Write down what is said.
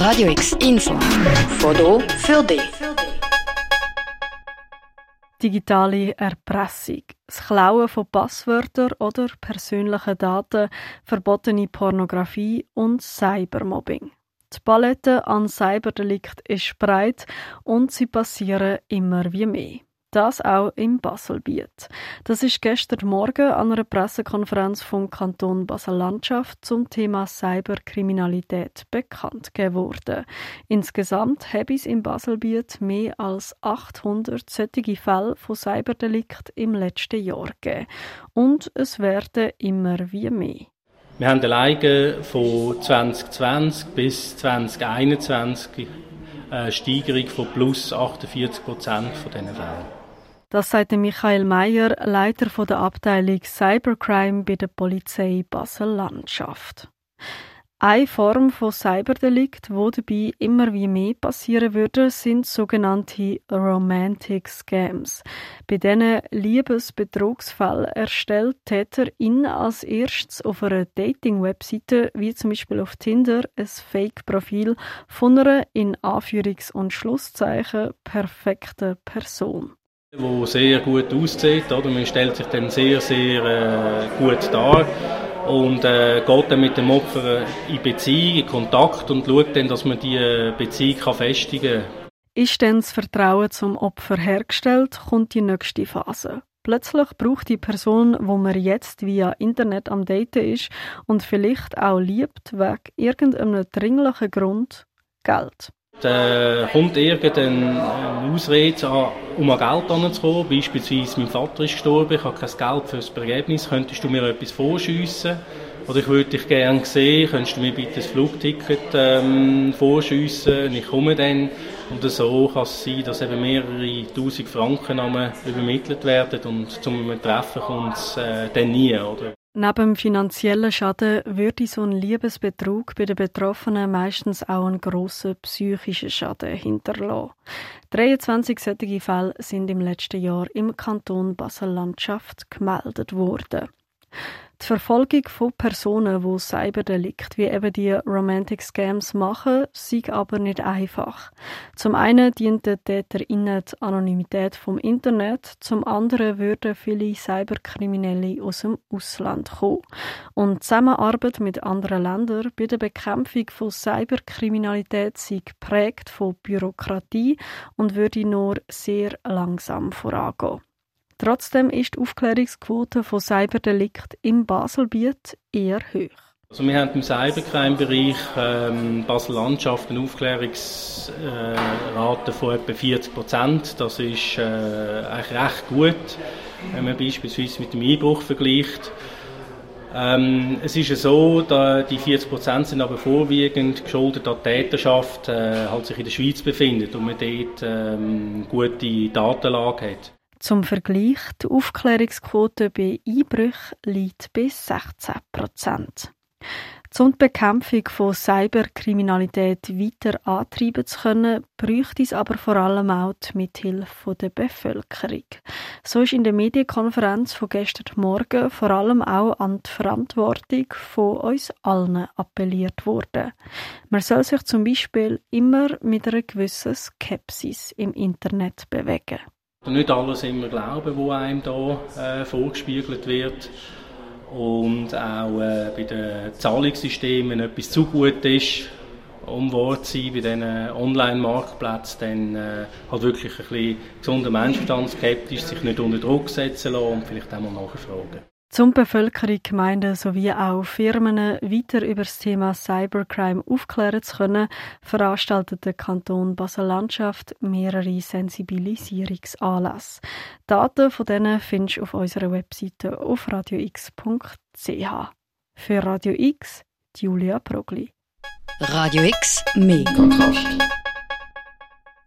Radio X Info. Foto für dich. Digitale Erpressung, das Klauen von Passwörtern oder persönlichen Daten, verbotene Pornografie und Cybermobbing. Die Palette an Cyberdelikt ist breit und sie passieren immer wie mehr. Das auch im Baselbiet. Das ist gestern Morgen an einer Pressekonferenz vom Kanton Basel-Landschaft zum Thema Cyberkriminalität bekannt geworden. Insgesamt habe es im Baselbiet mehr als 800 solche Fälle von Cyberdelikt im letzten Jahr gegeben. Und es werden immer wie mehr. Wir haben alleine von 2020 bis 2021 eine Steigerung von plus 48 Prozent von diesen Fällen. Das sagte Michael Meyer, Leiter der Abteilung Cybercrime bei der Polizei Basel-Landschaft. Eine Form von Cyberdelikt, wo dabei immer wie mehr passieren würde, sind sogenannte Romantic Scams. Bei diesen Liebesbetrugsfällen erstellt Täter in als erstes auf einer Dating-Webseite, wie zum Beispiel auf Tinder, ein Fake-Profil von einer in Anführungs- und Schlusszeichen perfekten Person wo sehr gut aussieht. Oder? Man stellt sich dann sehr, sehr äh, gut dar und äh, geht dann mit dem Opfer in Beziehung, in Kontakt und schaut dann, dass man die Beziehung kann festigen kann. Ist dann das Vertrauen zum Opfer hergestellt, kommt die nächste Phase. Plötzlich braucht die Person, wo man jetzt via Internet am Daten ist und vielleicht auch liebt, wegen irgendeinem dringlichen Grund Geld. Dann kommt irgendeine Ausrede um an Geld anzukommen. Beispielsweise, mein Vater ist gestorben, ich habe kein Geld für das Begräbnis, könntest du mir etwas vorschiessen? Oder ich würde dich gerne sehen, könntest du mir bitte das Flugticket ähm, vorschiessen? Ich komme dann. Und so kann es sein, dass eben mehrere tausend Franken übermittelt werden und zum Treffen kommt es äh, dann nie. Oder? Neben finanziellen Schaden würde so ein Liebesbetrug bei den Betroffenen meistens auch einen grossen psychischen Schaden hinterlassen. 23 solche Fälle sind im letzten Jahr im Kanton Basel-Landschaft gemeldet worden. Die Verfolgung von Personen, die Cyberdelikt wie eben die Romantic Scams machen, sei aber nicht einfach. Zum einen dient den TäterInnen die Anonymität vom Internet, zum anderen würden viele Cyberkriminelle aus dem Ausland kommen. Und Zusammenarbeit mit anderen Ländern bei der Bekämpfung von Cyberkriminalität sei geprägt von Bürokratie und würde nur sehr langsam vorangehen. Trotzdem ist die Aufklärungsquote von Cyberdelikt im Baselbiet eher hoch. Also wir haben im Cybercrime-Bereich ähm, Basel-Landschaft eine Aufklärungsrate von etwa 40 Prozent. Das ist äh, eigentlich recht gut, wenn man beispielsweise mit dem Einbruch vergleicht. Ähm, es ist ja so, dass die 40 Prozent sind aber vorwiegend geschuldet an die Täterschaft, äh, halt sich in der Schweiz befindet und man dort ähm, gute Datenlage hat. Zum Vergleich, die Aufklärungsquote bei Einbrüchen liegt bei 16 Prozent. Um die Bekämpfung von Cyberkriminalität weiter antreiben zu können, bräuchte es aber vor allem auch die Mithilfe der Bevölkerung. So ist in der Medienkonferenz von gestern Morgen vor allem auch an die Verantwortung von uns allen appelliert worden. Man soll sich zum Beispiel immer mit einer gewissen Skepsis im Internet bewegen. Nicht alles immer glauben, was einem da äh, vorgespiegelt wird. Und auch äh, bei den Zahlungssystemen, wenn etwas zu gut ist, um Wort zu sein, bei diesen Online-Marktplätzen, dann äh, halt wirklich ein bisschen gesunder Menschenverstand, skeptisch, sich nicht unter Druck setzen lassen und vielleicht auch mal nachfragen. Zum Bevölkerung, Gemeinden sowie auch Firmen weiter über das Thema Cybercrime aufklären zu können, veranstaltet der Kanton Basel-Landschaft mehrere Sensibilisierungsanlässe. Daten von denen findest du auf unserer Webseite auf radiox.ch. Für Radio X, Julia Progli. Radio X, mehr Kontrast.